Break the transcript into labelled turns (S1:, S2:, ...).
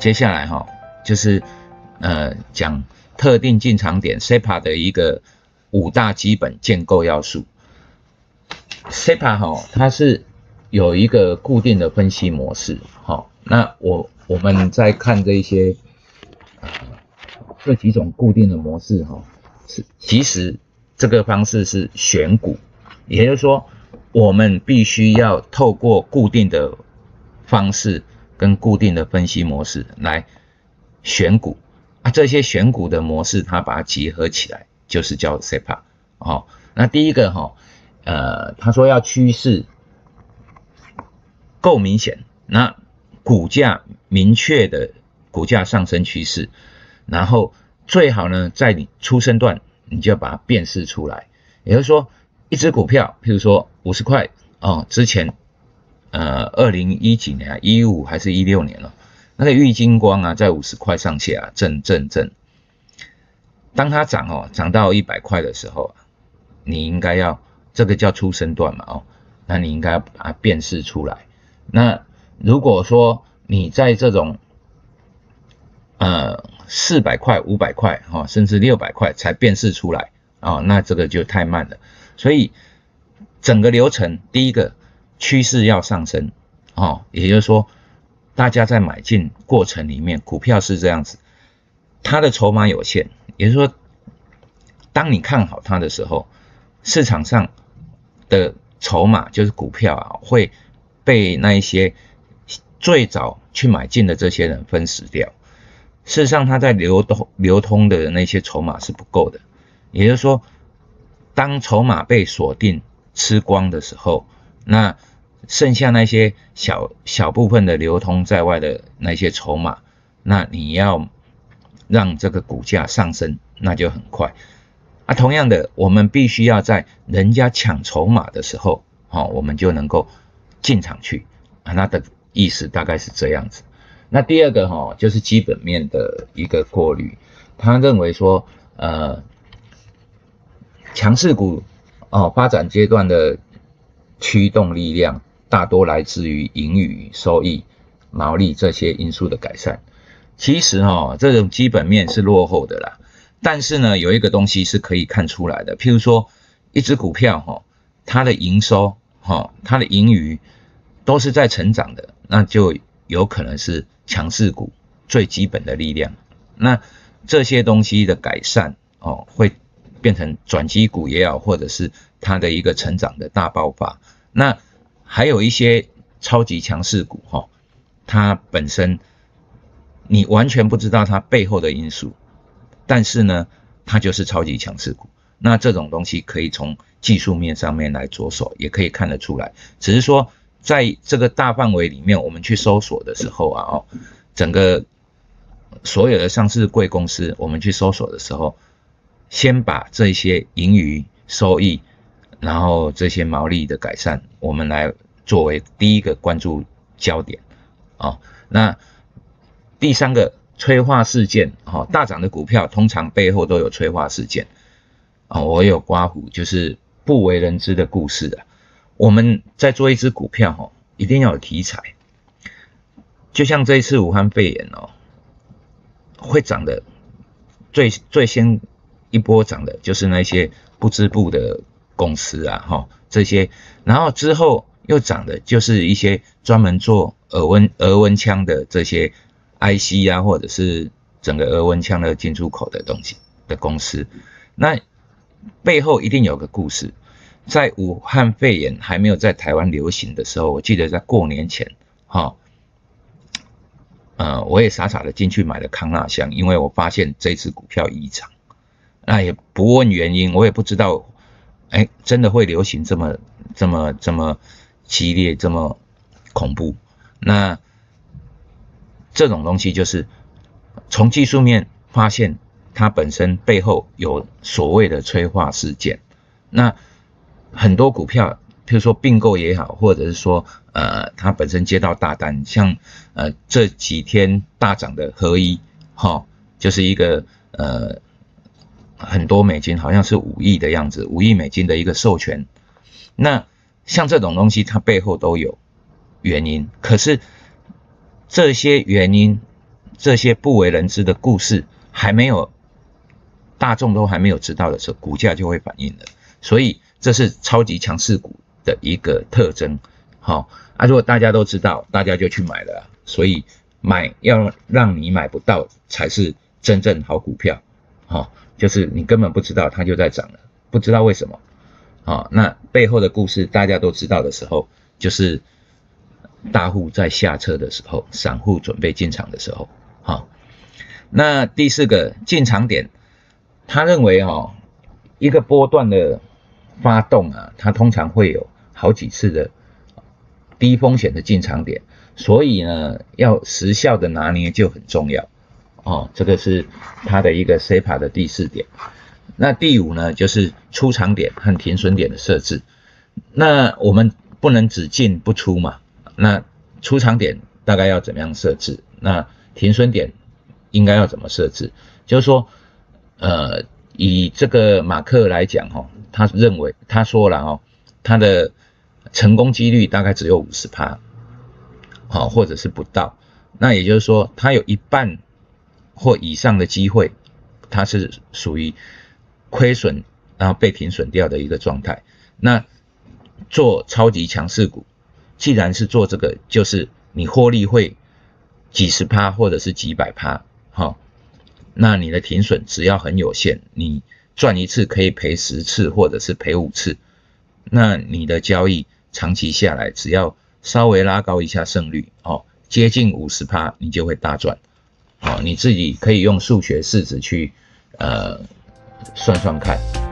S1: 接下来哈，就是呃讲特定进场点 SEPA 的一个五大基本建构要素。SEPA 哈，它是有一个固定的分析模式。好，那我我们在看这一些这几种固定的模式哈，是其实这个方式是选股，也就是说，我们必须要透过固定的方式跟固定的分析模式来选股啊。这些选股的模式，它把它结合起来，就是叫 SEPA。哦，那第一个哈。呃，他说要趋势够明显，那股价明确的股价上升趋势，然后最好呢，在你出生段，你就把它辨识出来。也就是说，一只股票，譬如说五十块哦，之前呃，二零一几年啊，一五还是一六年了，那个玉金光啊，在五十块上下震震震，当它涨哦，涨到一百块的时候，你应该要。这个叫出生段嘛，哦，那你应该把它辨识出来。那如果说你在这种呃四百块、五百块，哈，甚至六百块才辨识出来，啊，那这个就太慢了。所以整个流程，第一个趋势要上升，哦，也就是说，大家在买进过程里面，股票是这样子，它的筹码有限，也就是说，当你看好它的时候，市场上。的筹码就是股票啊，会被那一些最早去买进的这些人分食掉。事实上，它在流通流通的那些筹码是不够的。也就是说，当筹码被锁定吃光的时候，那剩下那些小小部分的流通在外的那些筹码，那你要让这个股价上升，那就很快。啊，同样的，我们必须要在人家抢筹码的时候，好，我们就能够进场去啊。那的意思大概是这样子。那第二个哈，就是基本面的一个过滤。他认为说，呃，强势股哦，发展阶段的驱动力量大多来自于盈余、收益、毛利这些因素的改善。其实哈，这种基本面是落后的啦。但是呢，有一个东西是可以看出来的，譬如说，一只股票哈，它的营收哈，它的盈余都是在成长的，那就有可能是强势股最基本的力量。那这些东西的改善哦，会变成转机股也好，或者是它的一个成长的大爆发。那还有一些超级强势股哈，它本身你完全不知道它背后的因素。但是呢，它就是超级强势股。那这种东西可以从技术面上面来着手，也可以看得出来。只是说，在这个大范围里面，我们去搜索的时候啊，哦，整个所有的上市贵公司，我们去搜索的时候，先把这些盈余、收益，然后这些毛利的改善，我们来作为第一个关注焦点啊。那第三个。催化事件，哈，大涨的股票通常背后都有催化事件，啊，我有刮胡，就是不为人知的故事啊。我们在做一只股票，哈，一定要有题材，就像这一次武汉肺炎哦，会涨的最最先一波涨的就是那些不织布的公司啊，哈，这些，然后之后又涨的就是一些专门做耳温耳温枪的这些。IC 呀，或者是整个额温枪的进出口的东西的公司，那背后一定有个故事。在武汉肺炎还没有在台湾流行的时候，我记得在过年前，哈，呃，我也傻傻的进去买了康纳香，因为我发现这只股票异常，那也不问原因，我也不知道，哎，真的会流行这么这么这么激烈，这么恐怖，那。这种东西就是从技术面发现它本身背后有所谓的催化事件。那很多股票，譬如说并购也好，或者是说呃它本身接到大单，像呃这几天大涨的合一，哈，就是一个呃很多美金，好像是五亿的样子，五亿美金的一个授权。那像这种东西，它背后都有原因，可是。这些原因这些不为人知的故事还没有大众都还没有知道的时候，股价就会反应了。所以这是超级强势股的一个特征。好啊，如果大家都知道，大家就去买了。所以买要让你买不到才是真正好股票。好，就是你根本不知道它就在涨了，不知道为什么。好，那背后的故事大家都知道的时候，就是大户在下车的时候，散户准备进场的时候。好，那第四个进场点，他认为哈，一个波段的发动啊，它通常会有好几次的低风险的进场点，所以呢，要时效的拿捏就很重要。哦，这个是它的一个 C 盘的第四点。那第五呢，就是出场点和停损点的设置。那我们不能只进不出嘛？那出场点大概要怎么样设置？那停损点应该要怎么设置？就是说，呃，以这个马克来讲哈，他认为他说了哦，他的成功几率大概只有五十趴，好，或者是不到。那也就是说，他有一半或以上的机会，它是属于。亏损，然后被停损掉的一个状态。那做超级强势股，既然是做这个，就是你获利会几十趴或者是几百趴，好，那你的停损只要很有限，你赚一次可以赔十次或者是赔五次，那你的交易长期下来，只要稍微拉高一下胜率，哦，接近五十趴，你就会大赚，哦，你自己可以用数学式子去，呃。算算看。